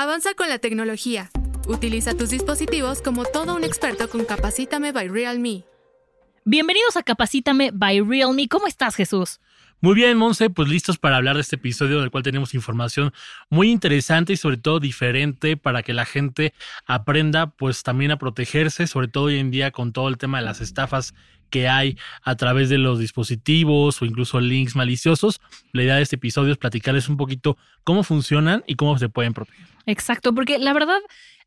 Avanza con la tecnología. Utiliza tus dispositivos como todo un experto con Capacítame by Realme. Bienvenidos a Capacítame by Realme. ¿Cómo estás, Jesús? Muy bien, Monse, pues listos para hablar de este episodio del cual tenemos información muy interesante y sobre todo diferente para que la gente aprenda pues también a protegerse, sobre todo hoy en día con todo el tema de las estafas que hay a través de los dispositivos o incluso links maliciosos. La idea de este episodio es platicarles un poquito cómo funcionan y cómo se pueden proteger. Exacto, porque la verdad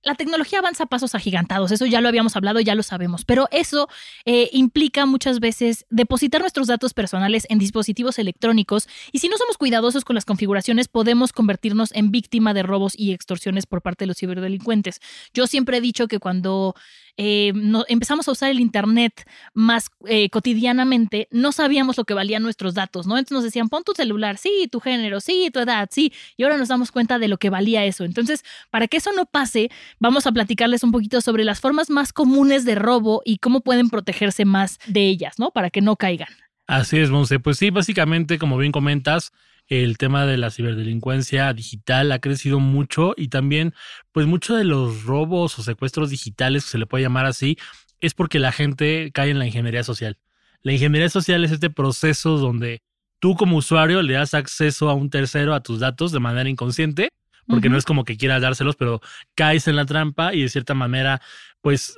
la tecnología avanza a pasos agigantados, eso ya lo habíamos hablado, ya lo sabemos, pero eso eh, implica muchas veces depositar nuestros datos personales en dispositivos electrónicos y si no somos cuidadosos con las configuraciones podemos convertirnos en víctima de robos y extorsiones por parte de los ciberdelincuentes. Yo siempre he dicho que cuando eh, empezamos a usar el Internet más eh, cotidianamente, no sabíamos lo que valían nuestros datos, ¿no? Entonces nos decían, pon tu celular, sí, tu género, sí, tu edad, sí, y ahora nos damos cuenta de lo que valía eso. Entonces, para que eso no pase, vamos a platicarles un poquito sobre las formas más comunes de robo y cómo pueden protegerse más de ellas, ¿no? Para que no caigan. Así es, Monse. Pues sí, básicamente, como bien comentas, el tema de la ciberdelincuencia digital ha crecido mucho y también, pues, mucho de los robos o secuestros digitales, que se le puede llamar así, es porque la gente cae en la ingeniería social. La ingeniería social es este proceso donde tú como usuario le das acceso a un tercero a tus datos de manera inconsciente, porque no es como que quieras dárselos, pero caes en la trampa y de cierta manera, pues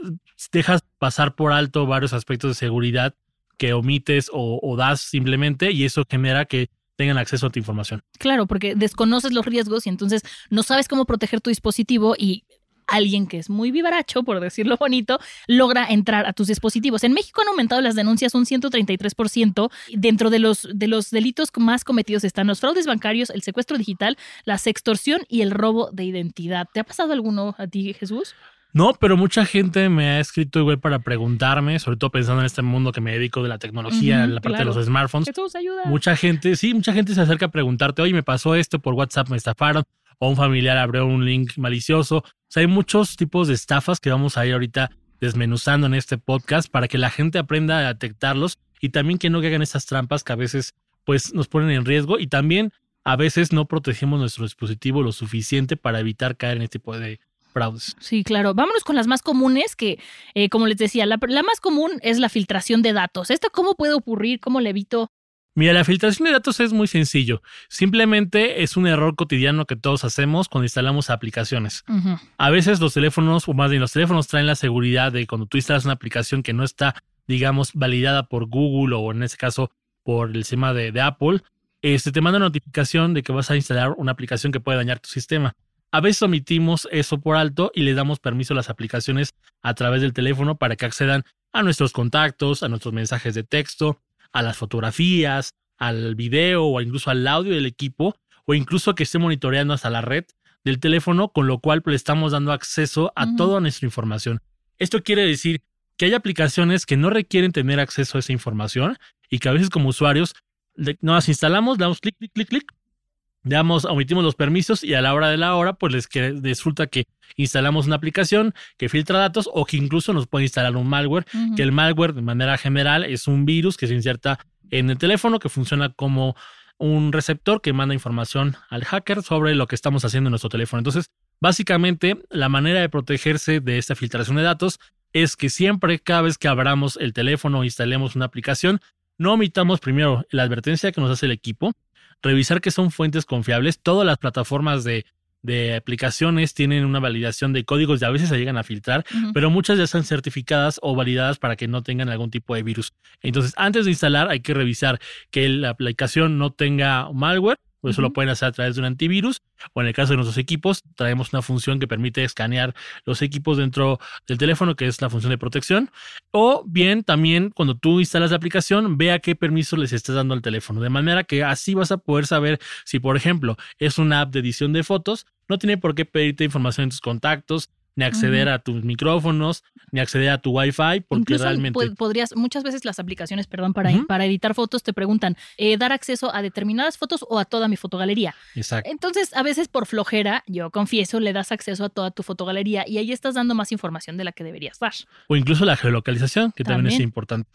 dejas pasar por alto varios aspectos de seguridad que omites o, das simplemente y eso genera que tengan acceso a tu información. Claro, porque desconoces los riesgos y entonces no sabes cómo proteger tu dispositivo y alguien que es muy vivaracho, por decirlo bonito, logra entrar a tus dispositivos. En México han aumentado las denuncias un 133%. Dentro de los, de los delitos más cometidos están los fraudes bancarios, el secuestro digital, la sextorsión y el robo de identidad. ¿Te ha pasado alguno a ti, Jesús? No, pero mucha gente me ha escrito igual para preguntarme, sobre todo pensando en este mundo que me dedico de la tecnología, la parte de los smartphones. Ayuda. Mucha gente, sí, mucha gente se acerca a preguntarte, oye, me pasó esto por WhatsApp, me estafaron, o un familiar abrió un link malicioso. O sea, hay muchos tipos de estafas que vamos a ir ahorita desmenuzando en este podcast para que la gente aprenda a detectarlos y también que no hagan esas trampas que a veces pues nos ponen en riesgo y también a veces no protegemos nuestro dispositivo lo suficiente para evitar caer en este tipo de Sí, claro. Vámonos con las más comunes, que eh, como les decía, la, más común es la filtración de datos. ¿Esto cómo puede ocurrir? ¿Cómo le evito? Mira, la filtración de datos es muy sencillo. Simplemente es un error cotidiano que todos hacemos cuando instalamos aplicaciones. A veces los teléfonos, o más bien los teléfonos traen la seguridad de cuando tú instalas una aplicación que no está, digamos, validada por Google o en este caso por el sistema de, Apple, este, te manda una notificación de que vas a instalar una aplicación que puede dañar tu sistema. A veces omitimos eso por alto y le damos permiso a las aplicaciones a través del teléfono para que accedan a nuestros contactos, a nuestros mensajes de texto, a las fotografías, al video o incluso al audio del equipo o incluso que esté monitoreando hasta la red del teléfono, con lo cual le estamos dando acceso a toda nuestra información. Esto quiere decir que hay aplicaciones que no requieren tener acceso a esa información y que a veces como usuarios nos instalamos, damos clic, clic, clic, clic Damos, omitimos los permisos y a la hora de la hora, pues les que, resulta que instalamos una aplicación que filtra datos o que incluso nos puede instalar un malware, que el malware de manera general es un virus que se inserta en el teléfono que funciona como un receptor que manda información al hacker sobre lo que estamos haciendo en nuestro teléfono. Entonces, básicamente, la manera de protegerse de esta filtración de datos es que siempre, cada vez que abramos el teléfono o instalemos una aplicación, no omitamos primero la advertencia que nos hace el equipo, revisar que son fuentes confiables. Todas las plataformas de, aplicaciones tienen una validación de códigos y a veces se llegan a filtrar, pero muchas ya están certificadas o validadas para que no tengan algún tipo de virus. Entonces, antes de instalar, hay que revisar que la aplicación no tenga malware eso lo pueden hacer a través de un antivirus. O en el caso de nuestros equipos, traemos una función que permite escanear los equipos dentro del teléfono, que es la función de protección. O bien también cuando tú instalas la aplicación, vea qué permiso les estás dando al teléfono. De manera que así vas a poder saber si, por ejemplo, es una app de edición de fotos, no tiene por qué pedirte información en tus contactos, ni acceder a tus micrófonos, ni acceder a tu Wi-Fi, porque Incluso realmente. pod- podrías, muchas veces las aplicaciones, perdón, para, para editar fotos te preguntan, eh, ¿dar acceso a determinadas fotos o a toda mi fotogalería? Exacto. Entonces, a veces por flojera, yo confieso, le das acceso a toda tu fotogalería y ahí estás dando más información de la que deberías dar. O incluso la geolocalización, que también, es importante.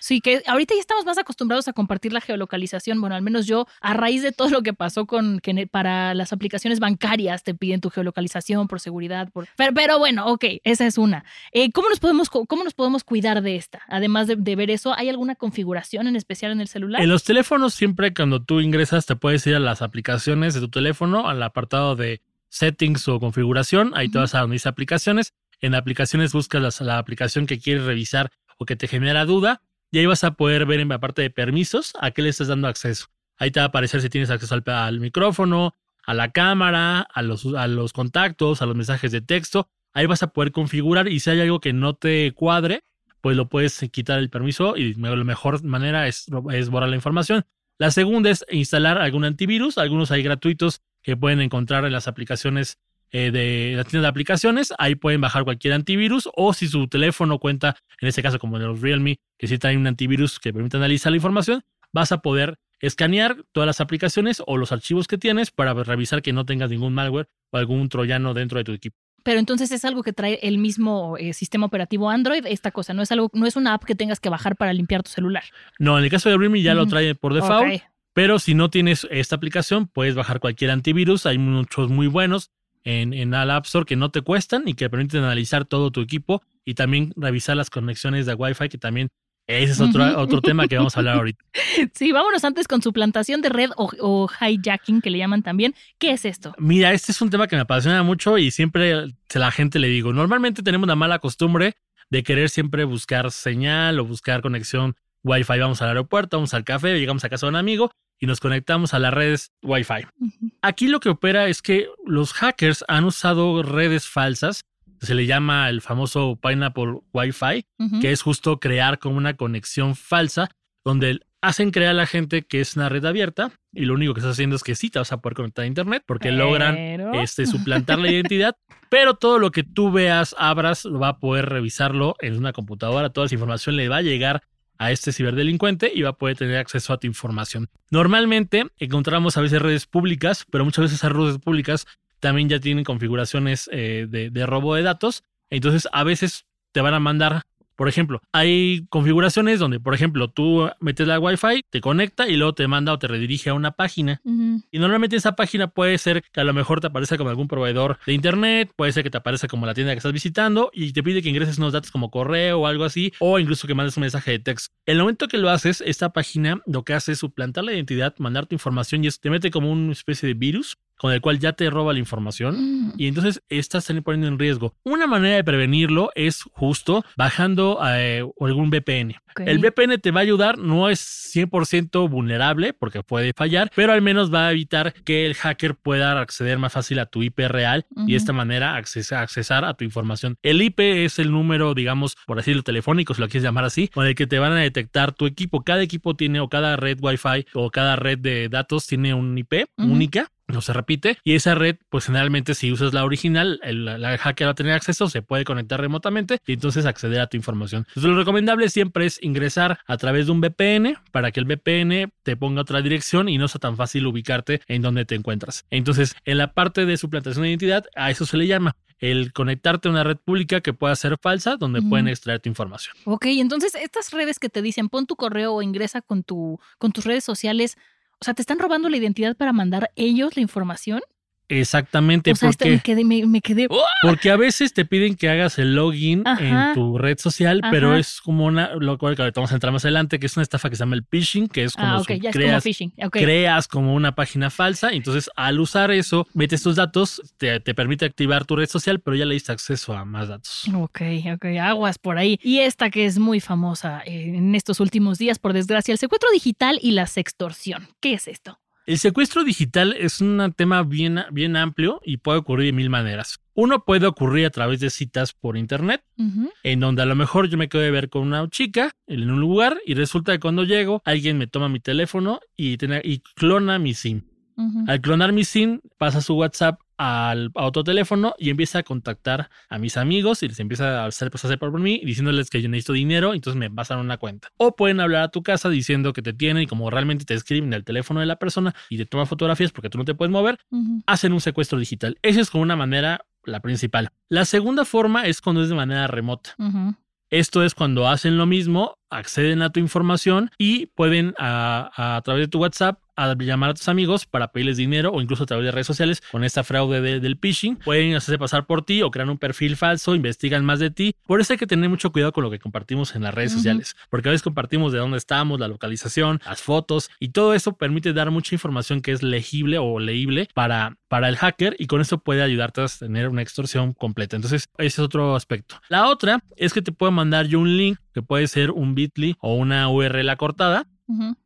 Sí, que ahorita ya estamos más acostumbrados a compartir la geolocalización. Bueno, al menos yo, a raíz de todo lo que pasó con que para las aplicaciones bancarias te piden tu geolocalización por seguridad. Por... Pero, pero bueno, ok, esa es una. Eh, ¿cómo, nos podemos, ¿Cómo nos podemos cuidar de esta? Además de, de ver eso, ¿hay alguna configuración en especial en el celular? En los teléfonos, siempre cuando tú ingresas, te puedes ir a las aplicaciones de tu teléfono, al apartado de settings o configuración. Ahí te Ujú. vas a donde dice aplicaciones. En aplicaciones buscas las- la, aplicación que quieres revisar o que te genera duda. Y ahí vas a poder ver en la parte de permisos a qué le estás dando acceso. Ahí te va a aparecer si tienes acceso al, al micrófono, a la cámara, a los, a los contactos, a los mensajes de texto. Ahí vas a poder configurar y si hay algo que no te cuadre, pues lo puedes quitar el permiso y la mejor manera es, es borrar la información. La segunda es instalar algún antivirus, algunos hay gratuitos que pueden encontrar en las aplicaciones eh, de la tienda de aplicaciones, ahí pueden bajar cualquier antivirus o si su teléfono cuenta, en este caso como de los Realme, que sí traen un antivirus que permite analizar la información, vas a poder escanear todas las aplicaciones o los archivos que tienes para revisar que no tengas ningún malware o algún troyano dentro de tu equipo. Pero entonces es algo que trae el mismo eh, sistema operativo Android, esta cosa, no es algo, no es una app que tengas que bajar para limpiar tu celular. No, en el caso de Realme ya lo trae por default. Pero si no tienes esta aplicación, puedes bajar cualquier antivirus. Hay muchos muy buenos en, en la App Store que no te cuestan y que permiten analizar todo tu equipo y también revisar las conexiones de Wi-Fi, que también ese es otro, otro tema que vamos a hablar ahorita. Sí, vámonos antes con suplantación de red o, o hijacking, que le llaman también. ¿Qué es esto? Mira, este es un tema que me apasiona mucho y siempre a la gente le digo, normalmente tenemos la mala costumbre de querer siempre buscar señal o buscar conexión Wi-Fi. Vamos al aeropuerto, vamos al café, llegamos a casa de un amigo y nos conectamos a las redes Wi-Fi. Aquí lo que opera es que los hackers han usado redes falsas, se le llama el famoso Pineapple Wi-Fi, que es justo crear como una conexión falsa, donde hacen creer a la gente que es una red abierta y lo único que estás haciendo es que sí te vas a poder conectar a internet porque logran este, suplantar la identidad, pero todo lo que tú veas, abras, va a poder revisarlo en una computadora, toda esa información le va a llegar a este ciberdelincuente y va a poder tener acceso a tu información. Normalmente encontramos a veces redes públicas, pero muchas veces esas redes públicas también ya tienen configuraciones eh, de, de robo de datos. Entonces a veces te van a mandar, por ejemplo, hay configuraciones donde, por ejemplo, tú metes la Wi-Fi, te conecta y luego te manda o te redirige a una página. Y normalmente esa página puede ser que a lo mejor te aparezca como algún proveedor de internet, puede ser que te aparezca como la tienda que estás visitando y te pide que ingreses unos datos como correo o algo así, o incluso que mandes un mensaje de texto. El momento que lo haces, esta página lo que hace es suplantar la identidad, mandar tu información y te mete como una especie de virus con el cual ya te roba la información. Mm. Y entonces estás poniendo en riesgo. Una manera de prevenirlo es justo bajando eh, algún VPN. Ok. El VPN te va a ayudar, no es 100% vulnerable porque puede fallar, pero al menos va a evitar que el hacker pueda acceder más fácil a tu IP real y Ujú. de esta manera accesa- accesar a tu información. El IP es el número, digamos, por decirlo telefónico, si lo quieres llamar así, con el que te van a detectar tu equipo. Cada equipo tiene o cada red Wi-Fi o cada red de datos tiene un IP Ujú. única no se repite. Y esa red, pues generalmente si usas la original, el, la hacker va a tener acceso, se puede conectar remotamente y entonces acceder a tu información. Entonces lo recomendable siempre es ingresar a través de un VPN para que el VPN te ponga otra dirección y no sea tan fácil ubicarte en donde te encuentras. Entonces, en la parte de suplantación de identidad, a eso se le llama el conectarte a una red pública que pueda ser falsa, donde pueden extraer tu información. Ok, entonces estas redes que te dicen pon tu correo o ingresa con, tu, con tus redes sociales, o sea, ¿te están robando la identidad para mandar ellos la información? Exactamente, o sea, este- porque... me quedé, me, me quedé Porque a veces te piden que hagas el login Ajá. en tu red social, pero es como una, lo cual vamos a entrar más adelante, que es una estafa que se llama el phishing, que es como Ah, ok, su- ya es como creas, phishing. Ok. creas como una página falsa. y Entonces, al usar eso, metes tus datos, te, te permite activar tu red social, pero ya le diste acceso a más datos. Ok, ok, aguas por ahí. Y esta que es muy famosa eh, en estos últimos días, por desgracia, el secuestro digital y la sextorsión. ¿Qué es esto? El secuestro digital es un tema bien, bien amplio y puede ocurrir de mil maneras. Uno puede ocurrir a través de citas por internet, en donde a lo mejor yo me quedo de ver con una chica en un lugar y resulta que cuando llego alguien me toma mi teléfono y, tiene- y clona mi SIM. Al clonar mi SIM pasa su WhatsApp al, a otro teléfono y empieza a contactar a mis amigos y les empieza a hacer, pues, hacer por mí diciéndoles que yo necesito dinero, entonces me pasan una cuenta. O pueden hablar a tu casa diciendo que te tienen y como realmente te escriben el teléfono de la persona y te toman fotografías porque tú no te puedes mover, hacen un secuestro digital. Esa es como una manera, la principal. La segunda forma es cuando es de manera remota. Esto es cuando hacen lo mismo, acceden a tu información y pueden a, a través de tu WhatsApp a llamar a tus amigos para pedirles dinero o incluso a través de redes sociales con esta fraude del phishing. Pueden hacerse pasar por ti o crear un perfil falso, investigan más de ti. Por eso hay que tener mucho cuidado con lo que compartimos en las redes sociales, porque a veces compartimos de dónde estamos, la localización, las fotos y todo eso permite dar mucha información que es legible o leíble para, para el hacker y con eso puede ayudarte a tener una extorsión completa. Entonces, ese es otro aspecto. La otra es que te puedo mandar yo un link que puede ser un bit.ly o una URL acortada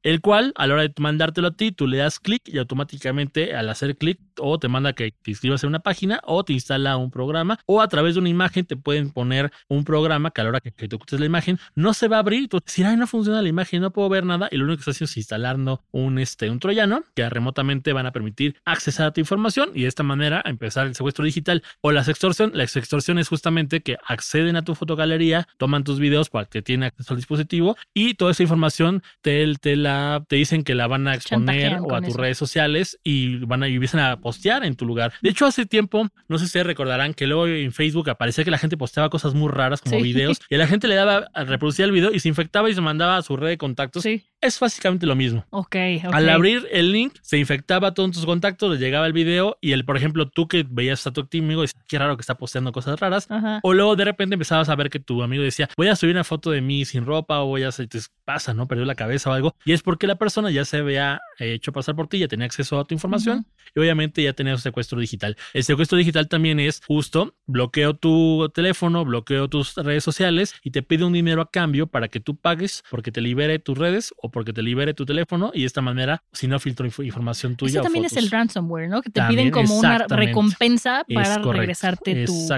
el cual a la hora de mandártelo a ti, tú le das clic y automáticamente al hacer clic o te manda que te inscribas en una página o te instala un programa o a través de una imagen te pueden poner un programa que a la hora que, te ocultes la imagen no se va a abrir. Tú decir, ay, no funciona la imagen, no puedo ver nada y lo único que estás haciendo es instalando un, este, un troyano que remotamente van a permitir accesar a tu información y de esta manera empezar el secuestro digital o la extorsión. La extorsión es justamente que acceden a tu fotogalería, toman tus videos para que tiene acceso al dispositivo y toda esa información te te, la, te dicen que la van a exponer o a tus redes sociales y van a y empiezan a postear en tu lugar. De hecho, hace tiempo, no sé si ustedes recordarán que luego en Facebook aparecía que la gente posteaba cosas muy raras como videos y la gente le daba a reproducir el video y se infectaba y se mandaba a su red de contactos. Sí. Es básicamente lo mismo. Ok, Al abrir el link, se infectaba a todos tus contactos, le llegaba el video y el, por ejemplo, tú que veías a tu amigo dices, qué raro que está posteando cosas raras. O luego de repente empezabas a ver que tu amigo decía, voy a subir una foto de mí sin ropa o voy a hacer, pasa, ¿no? Perdió la cabeza o algo. Y es porque la persona ya se había hecho pasar por ti, ya tenía acceso a tu información y obviamente ya tenía un secuestro digital. El secuestro digital también es justo, bloqueo tu teléfono, bloqueo tus redes sociales y te pide un dinero a cambio para que tú pagues porque te libere tus redes o porque te libere tu teléfono y de esta manera, si no filtro información tuya. Eso también es el ransomware, ¿no? Que te piden como una recompensa para regresarte tu,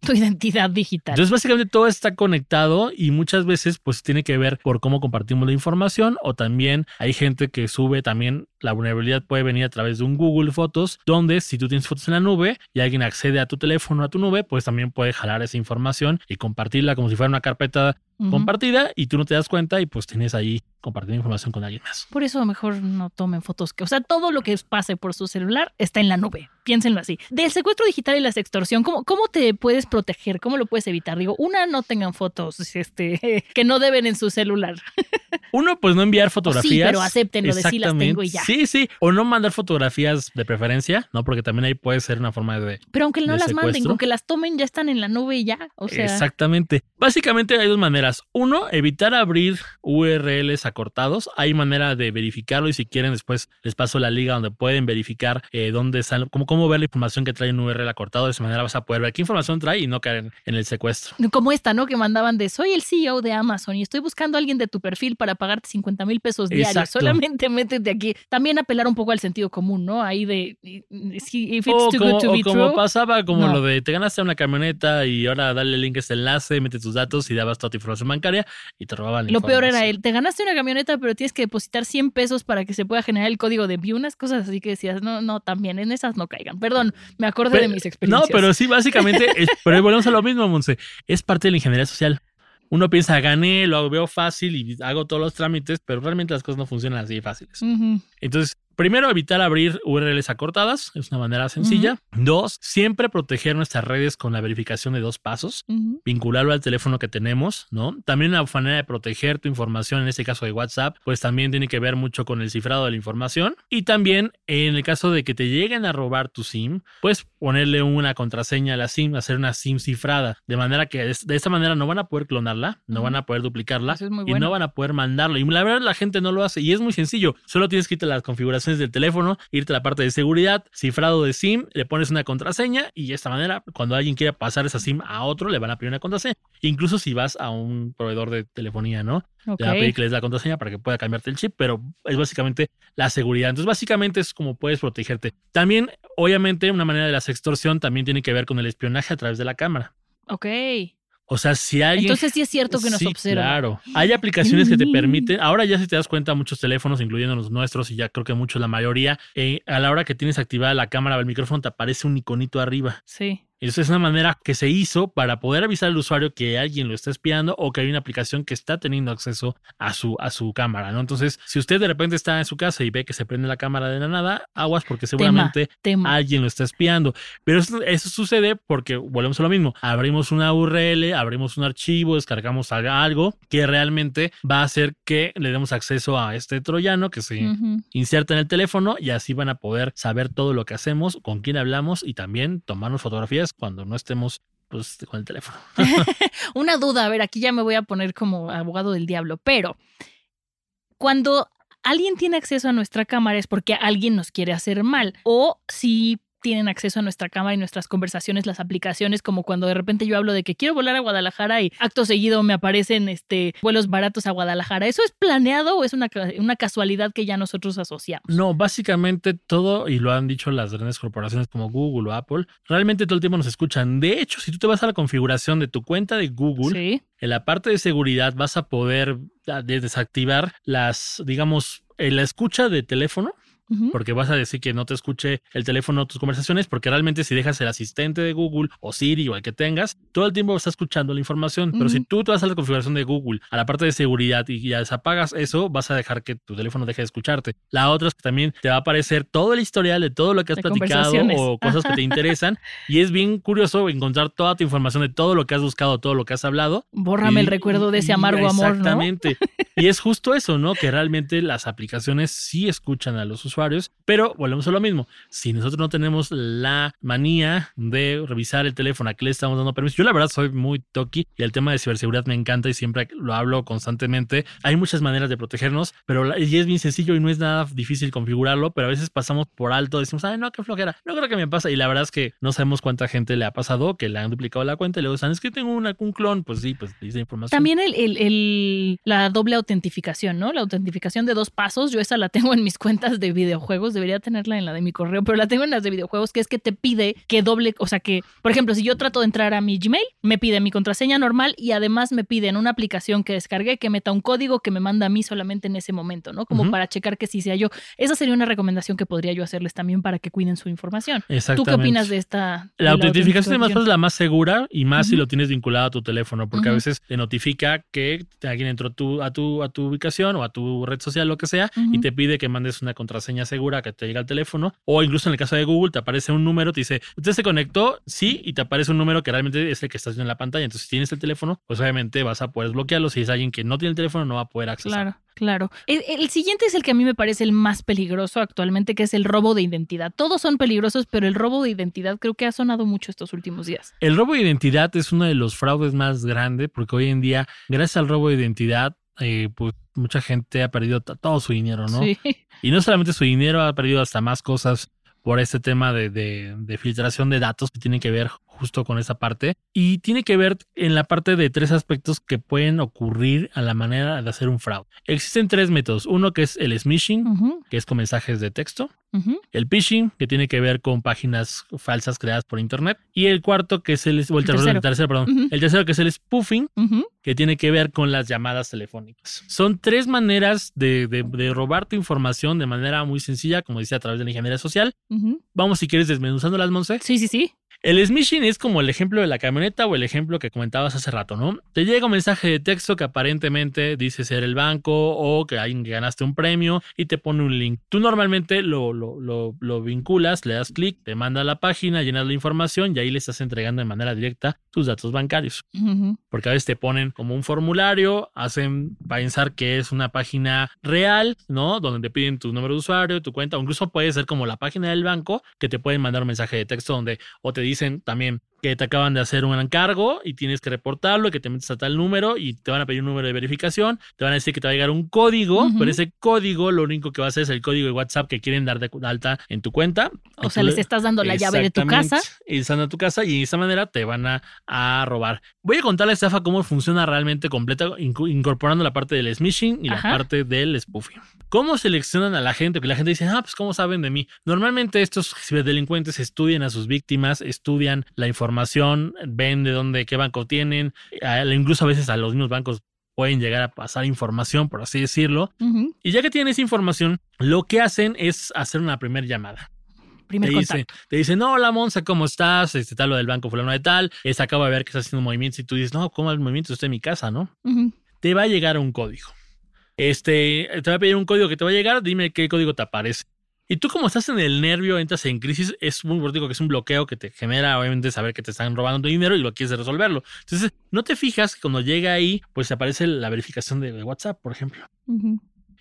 tu identidad digital. Entonces, básicamente todo está conectado y muchas veces pues tiene que ver por cómo compartimos la información o también hay gente que sube también la vulnerabilidad puede venir a través de un Google Fotos, donde si tú tienes fotos en la nube y alguien accede a tu teléfono, a tu nube, pues también puede jalar esa información y compartirla como si fuera una carpeta compartida y tú no te das cuenta y pues tienes ahí compartir información con alguien más. Por eso mejor no tomen fotos. Que, o sea, todo lo que pase por su celular está en la nube. Piénsenlo así. Del secuestro digital y la extorsión, ¿cómo, ¿cómo te puedes proteger? ¿Cómo lo puedes evitar? Digo, una, no tengan fotos este, que no deben en su celular. Uno, pues no enviar fotografías. Sí, pero acéptenlo de sí las tengo y ya. Sí, sí. O no mandar fotografías de preferencia, ¿no? Porque también ahí puede ser una forma de. Pero aunque no las manden, con que las tomen, ya están en la nube y ya. O sea. Exactamente. Básicamente hay dos maneras. Uno, evitar abrir URLs acortados. Hay manera de verificarlo y si quieren después les paso la liga donde pueden verificar eh, dónde están, cómo, cómo ver la información que trae un URL acortado. De esa manera vas a poder ver qué información trae y no caer en, el secuestro. Como esta, ¿no? Que mandaban de soy el CEO de Amazon y estoy buscando a alguien de tu perfil para pagarte 50 mil pesos diarios. Solamente métete aquí. También apelar un poco al sentido común, ¿no? Ahí de if it's too good to be como pasaba como lo de te ganaste una camioneta y ahora dale el link a este enlace, mete tus datos y dabas toda tu información bancaria y te robaban. Lo peor era él, te ganaste una camioneta pero tienes que depositar 100 pesos para que se pueda generar el código de view, unas cosas así que decías, no, no, también en esas no caigan. Perdón, me acordé de mis experiencias. No, pero sí, básicamente, pero volvemos a lo mismo, Monse. Es parte de la ingeniería social uno piensa, gané, lo veo fácil y hago todos los trámites, pero realmente las cosas no funcionan así fáciles. Entonces, Primero, evitar abrir URLs acortadas, es una manera sencilla. Dos, siempre proteger nuestras redes con la verificación de dos pasos, vincularlo al teléfono que tenemos, ¿no? También una manera de proteger tu información, en este caso de WhatsApp, pues también tiene que ver mucho con el cifrado de la información. Y también, en el caso de que te lleguen a robar tu SIM, pues ponerle una contraseña a la SIM, hacer una SIM cifrada, de manera que de esta manera no van a poder clonarla, no van a poder duplicarla y no van a poder mandarlo. Y la verdad la gente no lo hace y es muy sencillo, solo tienes que irte a las configuraciones del teléfono, irte a la parte de seguridad, cifrado de SIM, le pones una contraseña y de esta manera, cuando alguien quiera pasar esa SIM a otro, le van a pedir una contraseña. Incluso si vas a un proveedor de telefonía, ¿no? Te va a pedir que les la contraseña para que pueda cambiarte el chip, pero es básicamente la seguridad. Entonces, básicamente es como puedes protegerte. También, obviamente, una manera de la extorsión también tiene que ver con el espionaje a través de la cámara. Ok. O sea, si alguien. Entonces sí es cierto que nos Sí, observa. Claro. Hay aplicaciones que te Mm. permiten. Ahora ya si te das cuenta, muchos teléfonos, incluyendo los nuestros, y ya creo que muchos, la mayoría, eh, a la hora que tienes activada la cámara o el micrófono, te aparece un iconito arriba. Sí. Eso es una manera que se hizo para poder avisar al usuario que alguien lo está espiando o que hay una aplicación que está teniendo acceso a su, a su cámara, ¿no? Entonces, si usted de repente está en su casa y ve que se prende la cámara de la nada, aguas porque seguramente Tema. alguien lo está espiando. Pero eso, eso sucede porque volvemos a lo mismo. Abrimos una URL, abrimos un archivo, descargamos algo- que realmente va a hacer que le demos acceso a este troyano que se Ujú. inserta en el teléfono y así van a poder saber todo lo que hacemos, con quién hablamos y también tomarnos fotografías cuando no estemos pues, con el teléfono. Una duda, a ver, aquí ya me voy a poner como abogado del diablo, pero cuando alguien tiene acceso a nuestra cámara es porque alguien nos quiere hacer mal o si tienen acceso a nuestra cámara y nuestras conversaciones, las aplicaciones, como cuando de repente yo hablo de que quiero volar a Guadalajara y acto seguido me aparecen este, vuelos baratos a Guadalajara. ¿Eso es planeado o es una, una casualidad que ya nosotros asociamos? No, básicamente todo, y lo han dicho las grandes corporaciones como Google o Apple, realmente todo el tiempo nos escuchan. De hecho, si tú te vas a la configuración de tu cuenta de Google, Sí. en la parte de seguridad vas a poder ah, de- desactivar las, digamos, eh, la escucha de teléfono Ujú. porque vas a decir que no te escuche el teléfono tus conversaciones, porque realmente si dejas el asistente de Google o Siri o el que tengas, todo el tiempo está escuchando la información. Pero si Ujú. tú te vas a la configuración de Google, a la parte de seguridad y ya desapagas eso, vas a dejar que tu teléfono deje de escucharte. La otra es que también te va a aparecer todo el historial de todo lo que has De platicado o cosas que te interesan. y es bien curioso encontrar toda tu información de todo lo que has buscado, todo lo que has hablado. Bórrame el Y- recuerdo de ese amargo amor, ¿no? Exactamente. Y es justo eso, ¿no? Que realmente las aplicaciones sí escuchan a los usuarios, pero volvemos a lo mismo. Si nosotros no tenemos la manía de revisar el teléfono, ¿a qué le estamos dando permiso? Yo la verdad soy muy toqui y el tema de ciberseguridad me encanta y siempre lo hablo constantemente. Hay muchas maneras de protegernos, pero y es bien sencillo y no es nada difícil configurarlo, pero a veces pasamos por alto, decimos, ay, no, qué flojera, no creo que me pasa. Y la verdad es que no sabemos cuánta gente le ha pasado que le han duplicado la cuenta y luego dicen, es que tengo una, un clon. Pues sí, pues dice información. También el, el- el- la doble autentificación, ¿no? La autentificación de dos pasos. Yo esa la tengo en mis cuentas de videojuegos. Debería tenerla en la de mi correo, pero la tengo en las de videojuegos, que es que te pide que doble, o sea que, por ejemplo, si yo trato de entrar a mi Gmail, me pide mi contraseña normal y además me pide en una aplicación que descargué que meta un código que me manda a mí solamente en ese momento, ¿no? Como para checar que sí sea yo. Esa sería una recomendación que podría yo hacerles también para que cuiden su información. ¿Tú Exactamente. qué opinas de esta? de La autentificación además es la más segura y más si lo tienes vinculado a tu teléfono, porque a veces te notifica que alguien entró tu- a, tu, a tu ubicación o a tu red social, lo que sea, y te pide que mandes una contraseña segura que te llegue al teléfono. O incluso en el caso de Google, te aparece un número, te dice, ¿usted se conectó? Sí, y te aparece un número que realmente es el que estás viendo en la pantalla. Entonces, si tienes el teléfono, pues obviamente vas a poder desbloquearlo. Si es alguien que no tiene el teléfono, no va a poder acceder. Claro, claro. El, el siguiente es el que a mí me parece el más peligroso actualmente, que es el robo de identidad. Todos son peligrosos, pero el robo de identidad creo que ha sonado mucho estos últimos días. El robo de identidad es uno de los fraudes más grandes porque hoy en día, gracias al robo de identidad, eh, pues mucha gente ha perdido todo su dinero, ¿no? Sí. Y no solamente su dinero, ha perdido hasta más cosas por este tema de, de- de filtración de datos que tiene que ver justo con esa parte. Y tiene que ver en la parte de tres aspectos que pueden ocurrir a la manera de hacer un fraude. Existen tres métodos. Uno que es el smishing, que es con mensajes de texto. El phishing, que tiene que ver con páginas falsas creadas por internet. Y el cuarto, que es el, o el, El tercero, el tercero, perdón. El tercero, que es el spoofing, que tiene que ver con las llamadas telefónicas. Son tres maneras de, de, de robar tu información de manera muy sencilla, como dice a través de la ingeniería social. Vamos, si quieres, desmenuzando las Monse. Sí, sí, sí. El smishing es como el ejemplo de la camioneta o el ejemplo que comentabas hace rato, ¿no? Te llega un mensaje de texto que aparentemente dice ser el banco o que alguien ganaste un premio y te pone un link. Tú normalmente lo, lo, lo, lo vinculas, le das clic, te manda a la página, llenas la información y ahí le estás entregando de manera directa tus datos bancarios Ujú. porque a veces te ponen como un formulario, hacen pensar que es una página real, ¿no? Donde te piden tu número de usuario, tu cuenta, o incluso puede ser como la página del banco que te pueden mandar un mensaje de texto donde o te dicen también que te acaban de hacer un encargo y tienes que reportarlo, que te metes a tal número y te van a pedir un número de verificación, te van a decir que te va a llegar un código, pero ese código lo único que va a hacer es el código de WhatsApp que quieren dar de alta en tu cuenta. O sea, les le- estás dando la llave de tu casa. Y están a tu casa y de esa manera te van a, a robar. Voy a contar la estafa cómo funciona realmente completa, incorporando la parte del smishing y Ajá. la parte del spoofing. ¿Cómo seleccionan a la gente? Porque la gente dice, ah, pues ¿cómo saben de mí? Normalmente estos ciberdelincuentes estudian a sus víctimas, estudian la información, ven de dónde, qué banco tienen, incluso a veces a los mismos bancos pueden llegar a pasar información, por así decirlo. Y ya que tienen esa información, lo que hacen es hacer una primera llamada. Primer te, contacto. dice, te dicen, no, hola Monza, ¿cómo estás? Este tal lo del banco fulano de tal. Es acabo de ver que estás haciendo movimientos y tú dices, no, ¿cómo el movimiento? Estoy en mi casa, ¿no? Te va a llegar un código. Este, te va a pedir un código que te va a llegar, dime qué código te aparece. Y tú como estás en el nervio, entras en crisis, es muy digo que es un bloqueo que te genera obviamente saber que te están robando tu dinero y lo quieres resolverlo. Entonces, no te fijas que cuando llega ahí, pues aparece la verificación de WhatsApp, por ejemplo.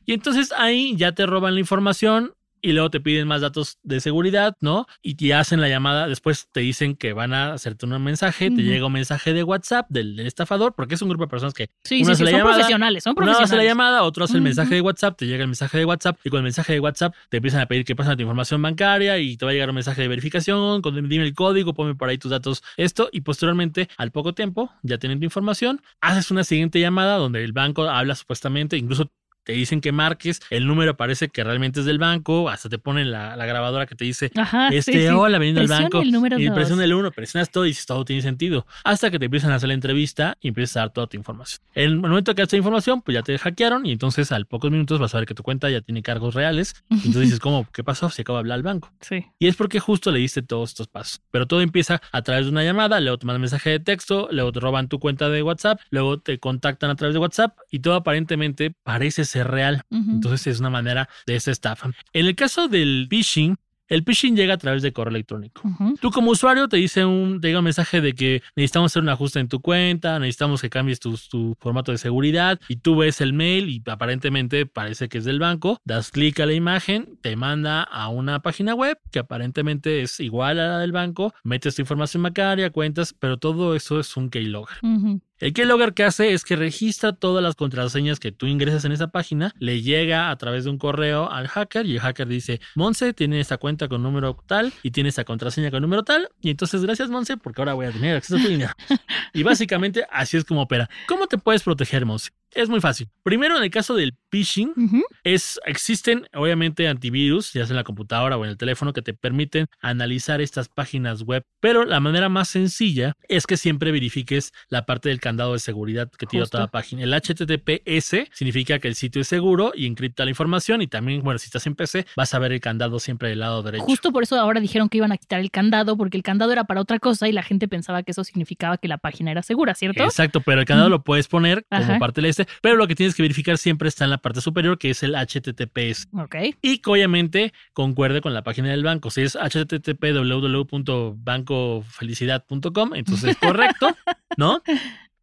Y entonces ahí ya te roban la información, y luego te piden más datos de seguridad, ¿no? Y te hacen la llamada, después te dicen que van a hacerte un mensaje, te llega un mensaje de WhatsApp del, estafador, porque es un grupo de personas que sí, sí, sí, son profesionales, son profesionales. Uno hace la llamada, otro hace el mensaje de WhatsApp, te llega el mensaje de WhatsApp y con el mensaje de WhatsApp te empiezan a pedir que pasen tu información bancaria y te va a llegar un mensaje de verificación, con, dime el código, ponme por ahí tus datos, esto y posteriormente al poco tiempo ya tienen tu información, haces una siguiente llamada donde el banco habla supuestamente, incluso te dicen que marques, el número parece que realmente es del banco, hasta te ponen la, grabadora que te dice, este, hola, veniendo del banco, el número y presiona el 1, presionas todo y dices, todo tiene sentido, hasta que te empiezan a hacer la entrevista y empiezas a dar toda tu información. En el momento que haces información, pues ya te hackearon y entonces al pocos minutos vas a ver que tu cuenta ya tiene cargos reales, y entonces dices, ¿cómo? ¿Qué pasó? Se acaba de hablar al banco. Sí. Y es porque justo le diste todos estos pasos. Pero todo empieza a través de una llamada, luego te mandan mensaje de texto, luego te roban tu cuenta de WhatsApp, luego te contactan a través de WhatsApp y todo aparentemente parece ser real. Entonces es una manera de esta estafa. En el caso del phishing, el phishing llega a través de correo electrónico. Tú como usuario te dice un, te llega un mensaje de que necesitamos hacer un ajuste en tu cuenta, necesitamos que cambies tu, tu, formato de seguridad y tú ves el mail y aparentemente parece que es del banco, das clic a la imagen, te manda a una página web que aparentemente es igual a la del banco, metes tu información bancaria, cuentas, pero todo eso es un keylogger. El keylogger que hace es que registra todas las contraseñas que tú ingresas en esa página, le llega a través de un correo al hacker y el hacker dice, Monse tiene esta cuenta con número tal y tiene esta contraseña con número tal y entonces gracias Monse porque ahora voy a tener acceso a tu dinero. y básicamente así es como opera. ¿Cómo te puedes proteger Monse? Es muy fácil. Primero, en el caso del phishing, es, existen obviamente antivirus, ya sea en la computadora o en el teléfono, que te permiten analizar estas páginas web, pero la manera más sencilla es que siempre verifiques la parte del candado de seguridad que tiene toda página. El HTTPS significa que el sitio es seguro y encripta la información y también, bueno, si estás en PC, vas a ver el candado siempre del lado derecho. Justo por eso ahora dijeron que iban a quitar el candado, porque el candado era para otra cosa y la gente pensaba que eso significaba que la página era segura, ¿cierto? Exacto, pero el candado lo puedes poner como parte del este, pero lo que tienes que verificar siempre está en la parte superior, que es el HTTPS. Ok. Y que obviamente concuerde con la página del banco. Si es http www.bancofelicidad.com, entonces es correcto, ¿no?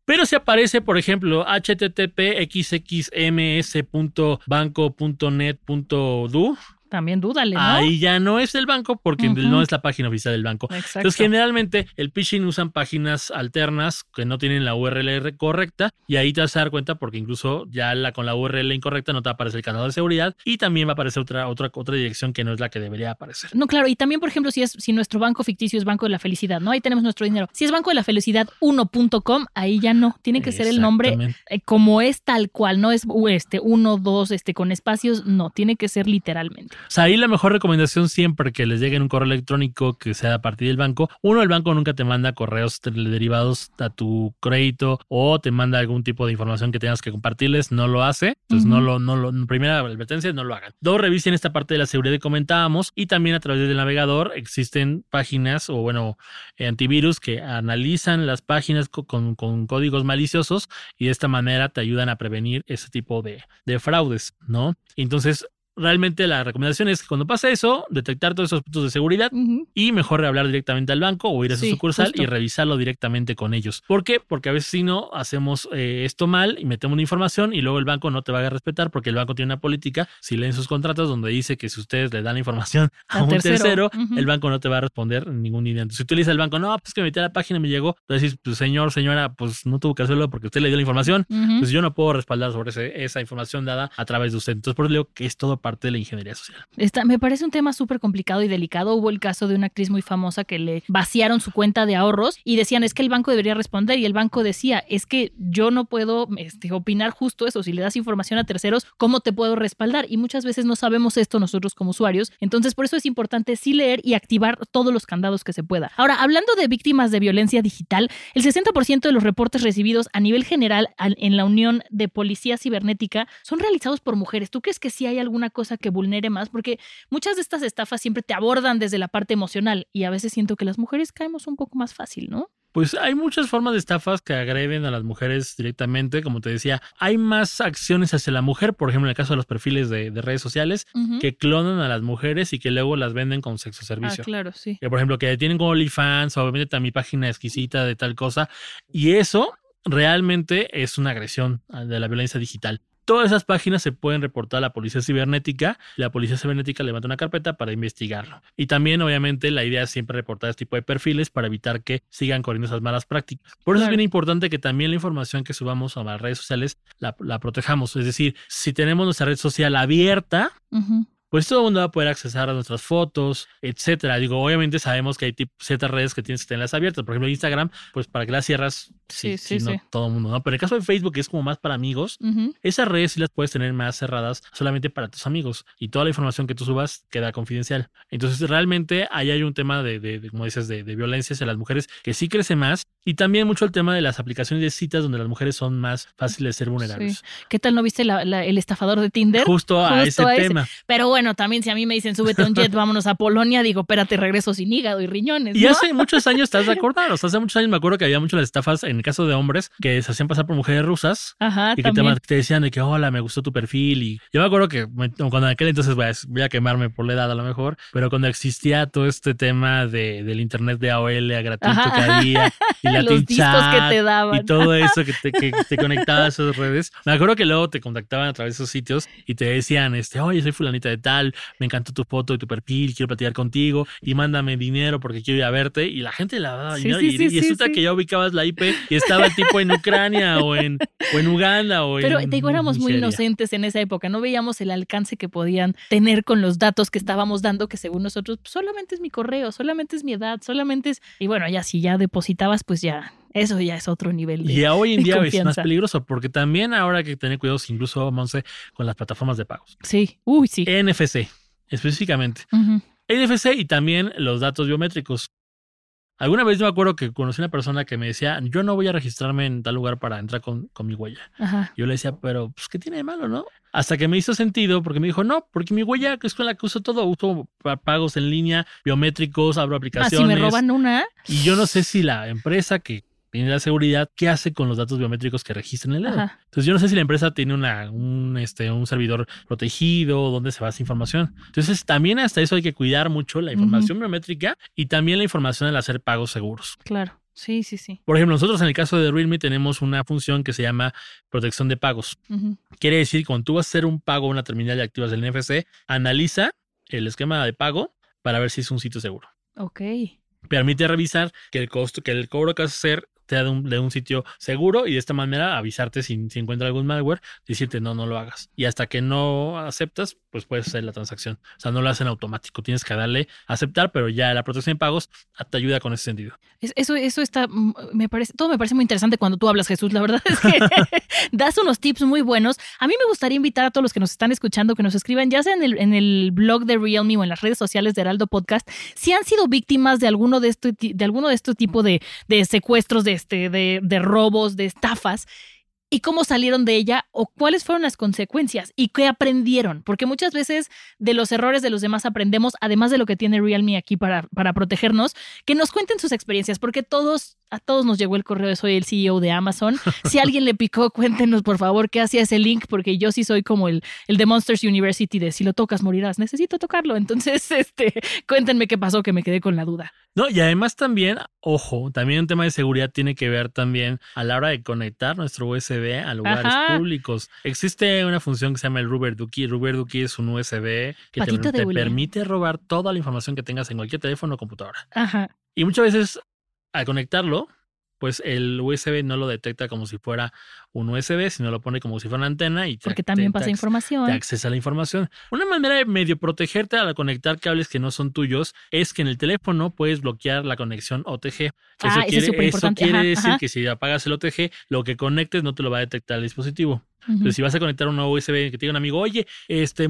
Pero si aparece, por ejemplo, http xxms.banco.net.do, también dúdale, ¿no? Ahí ya no es el banco porque no es la página oficial del banco. Exacto. Entonces, generalmente el phishing usan páginas alternas que no tienen la URL correcta y ahí te vas a dar cuenta porque incluso ya la, con la URL incorrecta no te aparece el canal de seguridad y también va a aparecer otra, otra, otra dirección que no es la que debería aparecer. No, claro, y también, por ejemplo, si es si nuestro banco ficticio es Banco de la Felicidad, ¿no? Ahí tenemos nuestro dinero. Si es Banco de la Felicidad 1.com, ahí ya no. Tiene que ser el nombre eh, como es tal cual, no es este 1, 2, este con espacios, no, tiene que ser literalmente. O sea, ahí la mejor recomendación siempre que les llegue en un correo electrónico que sea a partir del banco, uno, el banco nunca te manda correos derivados a tu crédito o te manda algún tipo de información que tengas que compartirles, no lo hace. Entonces, no lo, no lo, primera advertencia, no lo hagan. Dos, revisen esta parte de la seguridad que comentábamos y también a través del navegador existen páginas o, bueno, antivirus que analizan las páginas con, con códigos maliciosos y de esta manera te ayudan a prevenir ese tipo de, de fraudes, ¿no? Entonces, realmente la recomendación es que cuando pasa eso, detectar todos esos puntos de seguridad y mejor hablar directamente al banco o ir a su sucursal y revisarlo directamente con ellos. ¿Por qué? Porque a veces si no hacemos eh, esto mal y metemos una información y luego el banco no te va a respetar porque el banco tiene una política, si leen sus contratos donde dice que si ustedes le dan la información a, un tercero, el banco no te va a responder ningún dinero. Si tú le dices al banco, no, pues que me metí a la página y me llegó, entonces pues señor, señora, pues no tuvo que hacerlo porque usted le dio la información, pues yo no puedo respaldar sobre esa información dada a través de usted. Entonces por eso digo que es todo parte de la ingeniería social. Me parece un tema súper complicado y delicado. Hubo el caso de una actriz muy famosa que le vaciaron su cuenta de ahorros y decían es que el banco debería responder y el banco decía es que yo no puedo este, opinar justo eso. Si le das información a terceros, ¿cómo te puedo respaldar? Y muchas veces no sabemos esto nosotros como usuarios. Entonces por eso es importante sí leer y activar todos los candados que se pueda. Ahora, hablando de víctimas de violencia digital, el 60% de los reportes recibidos a nivel general en la Unión de Policía Cibernética son realizados por mujeres. ¿Tú crees que sí hay alguna cosa que vulnere más? Porque muchas de estas estafas siempre te abordan desde la parte emocional y a veces siento que las mujeres caemos un poco más fácil, ¿no? Pues hay muchas formas de estafas que agreden a las mujeres directamente. Como te decía, hay más acciones hacia la mujer, por ejemplo, en el caso de los perfiles de, redes sociales, que clonan a las mujeres y que luego las venden con sexo servicio. Ah, claro, sí. Que, por ejemplo, que tienen como OnlyFans, obviamente mi página exquisita de tal cosa. Y eso realmente es una agresión de la violencia digital. Todas esas páginas se pueden reportar a la policía cibernética. La policía cibernética levanta una carpeta para investigarlo. Y también, obviamente, la idea es siempre reportar este tipo de perfiles para evitar que sigan corriendo esas malas prácticas. Por eso es bien importante que también la información que subamos a las redes sociales la, protejamos. Es decir, si tenemos nuestra red social abierta, pues todo el mundo va a poder accesar a nuestras fotos, etcétera. Digo, obviamente sabemos que hay ciertas redes que tienes que tenerlas abiertas. Por ejemplo, Instagram, pues para que las cierras, sí, sí, no todo el mundo, ¿no? Pero en el caso de Facebook, que es como más para amigos, esas redes sí las puedes tener más cerradas solamente para tus amigos y toda la información que tú subas queda confidencial. Entonces, realmente ahí hay un tema de, como dices, de, violencia hacia las mujeres que sí crece más y también mucho el tema de las aplicaciones de citas donde las mujeres son más fáciles de ser vulnerables. ¿Qué tal no viste el estafador de Tinder? Justo a ese tema. Pero bueno, también si a mí me dicen súbete un jet, vámonos a Polonia, digo, espérate, regreso sin hígado y riñones. Y hace muchos años, ¿estás de acuerdo? O sea, hace muchos años me acuerdo que había muchas estafas en el caso de hombres que se hacían pasar por mujeres rusas Ajá, y que te, decían de que, hola, me gustó tu perfil. Y yo me acuerdo que cuando en aquel entonces voy a, quemarme por la edad a lo mejor, pero cuando existía todo este tema de, del internet de AOL a gratuito que había y la Los discos que te daban. y todo eso que te, que te conectaba a esas redes, me acuerdo que luego te contactaban a través de esos sitios y te decían, este, oye, soy fulanita de tal, me encantó tu foto y tu perfil, quiero platicar contigo y mándame dinero porque quiero ir a verte. Y la gente la daba dinero. y, resulta que ya ubicabas la IP y estaba el tipo en Ucrania o en, o en Uganda o Pero te digo, éramos muy inocentes en esa época, no veíamos el alcance que podían tener con los datos que estábamos dando, que según nosotros pues, solamente es mi correo, solamente es mi edad, solamente es... Y bueno, ya si ya depositabas, pues ya eso ya es otro nivel. De, y hoy en día es más peligroso porque también ahora hay que tener cuidados incluso, Monse, con las plataformas de pagos. Sí, uy, sí. NFC específicamente. NFC y también los datos biométricos. Alguna vez me acuerdo que conocí a una persona que me decía, yo no voy a registrarme en tal lugar para entrar con, con mi huella. Yo le decía, pero pues, ¿qué tiene de malo, no? Hasta que me hizo sentido porque me dijo, no, porque mi huella es con la que uso todo, uso pagos en línea, biométricos, abro aplicaciones. Ah, si me roban una. Y yo no sé si la empresa que tiene la seguridad, ¿qué hace con los datos biométricos que registran en el dedo? Entonces yo no sé si la empresa tiene una, un, este, un servidor protegido, dónde se va esa información. Entonces también hasta eso hay que cuidar mucho la información biométrica y también la información al hacer pagos seguros. Claro. Sí, sí, sí. Por ejemplo, nosotros en el caso de Realme tenemos una función que se llama protección de pagos. Quiere decir, cuando tú vas a hacer un pago a una terminal de activos del NFC, analiza el esquema de pago para ver si es un sitio seguro. Ok. Permite revisar que el costo, que el cobro que vas a hacer de un, sitio seguro y de esta manera avisarte si, si encuentra algún malware, decirte no, no lo hagas. Y hasta que no aceptas, pues puedes hacer la transacción. O sea, no lo hacen automático, tienes que darle aceptar, pero ya la protección de pagos te ayuda con ese sentido. Eso, eso está, mm, me parece, todo me parece muy interesante cuando tú hablas, Jesús. La verdad es que das unos tips muy buenos. A mí me gustaría invitar a todos los que nos están escuchando que nos escriban, ya sea en el, en el blog de Realme o en las redes sociales de Heraldo Podcast, si han sido víctimas de alguno de este, de alguno de este tipo de, de secuestros, de este, de, de robos, de estafas y cómo salieron de ella o cuáles fueron las consecuencias y qué aprendieron. Porque muchas veces de los errores de los demás aprendemos, además de lo que tiene Realme aquí para, para protegernos, que nos cuenten sus experiencias, porque todos a todos nos llegó el correo de soy el CEO de Amazon. Si alguien le picó, cuéntenos por favor qué hacía ese link, porque yo sí soy como el, el de Monsters University de si lo tocas morirás. Necesito tocarlo. Entonces, este, cuéntenme qué pasó, que me quedé con la duda. No, y además también, ojo, también un tema de seguridad tiene que ver también a la hora de conectar nuestro USB a lugares públicos. Existe una función que se llama el Rubber Ducky. Rubber Ducky es un USB que te, permite robar toda la información que tengas en cualquier teléfono o computadora. Ajá. Y muchas veces al conectarlo, pues el USB no lo detecta como si fuera un USB, sino lo pone como si fuera una antena y porque también pasa información. Te accesa la información. Una manera de medio protegerte al conectar cables que no son tuyos es que en el teléfono puedes bloquear la conexión OTG. Ah, eso quiere, eso quiere decir que si apagas el OTG, lo que conectes no te lo va a detectar el dispositivo. Entonces, si vas a conectar un nuevo USB que te diga un amigo, oye, este,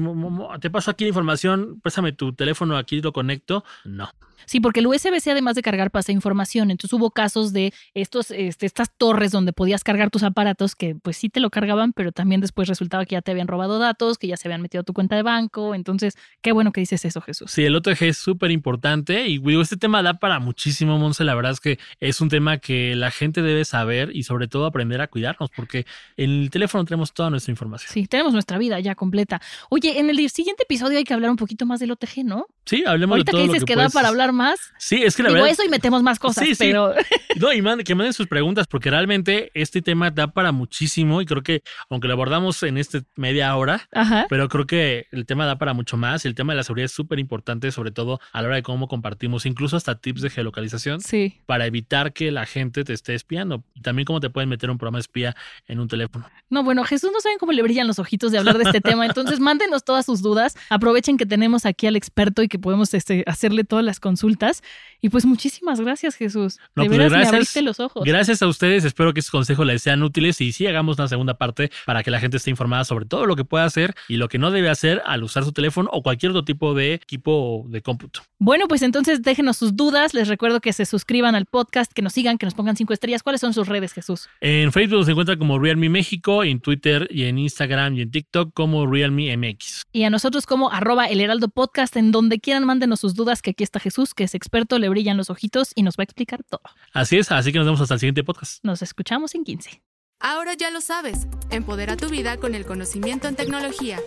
te paso aquí la información, préstame tu teléfono, aquí lo conecto. No. Sí, porque el USB-C además de cargar pasa información. Entonces hubo casos de estos, este, estas torres donde podías cargar tus aparatos que pues sí te lo cargaban, pero también después resultaba que ya te habían robado datos, que ya se habían metido a tu cuenta de banco. Entonces, qué bueno que dices eso, Jesús. Sí, el OTG es súper importante y digo, este tema da para muchísimo, Monse. La verdad es que es un tema que la gente debe saber y sobre todo aprender a cuidarnos porque en el teléfono tenemos toda nuestra información. Sí, tenemos nuestra vida ya completa. Oye, en el siguiente episodio hay que hablar un poquito más del OTG, ¿no? Sí, hablemos de todo que dices que, da para hablar más. Sí, es que la Digo verdad. eso y metemos más cosas, sí, pero. No, y que manden sus preguntas, porque realmente este tema da para muchísimo y creo que, aunque lo abordamos en este media hora, pero creo que el tema da para mucho más. El tema de la seguridad es súper importante, sobre todo a la hora de cómo compartimos, incluso hasta tips de geolocalización. Sí. Para evitar que la gente te esté espiando. También cómo te pueden meter un programa espía en un teléfono. No, bueno, Jesús no saben cómo le brillan los ojitos de hablar de este tema. Entonces, mándenos todas sus dudas. Aprovechen que tenemos aquí al experto y que podemos este, hacerle todas las consultas. Y pues muchísimas gracias, Jesús. de pues, veras me abriste los ojos. Gracias a ustedes. Espero que estos consejos les sean útiles y sí hagamos una segunda parte para que la gente esté informada sobre todo lo que puede hacer y lo que no debe hacer al usar su teléfono o cualquier otro tipo de equipo de cómputo. Bueno, pues entonces déjenos sus dudas. Les recuerdo que se suscriban al podcast, que nos sigan, que nos pongan cinco estrellas. ¿Cuáles son sus redes, Jesús? En Facebook se encuentra como Realme México, en Twitter y en Instagram y en TikTok como Realme MX. Y a nosotros como arroba el Heraldo Podcast, en donde quieran mándenos sus dudas, que aquí está Jesús, que es experto, le brillan los ojitos y nos va a explicar todo. Así es, así que nos vemos hasta el siguiente podcast. Nos escuchamos en 15. Ahora ya lo sabes, empodera tu vida con el conocimiento en tecnología.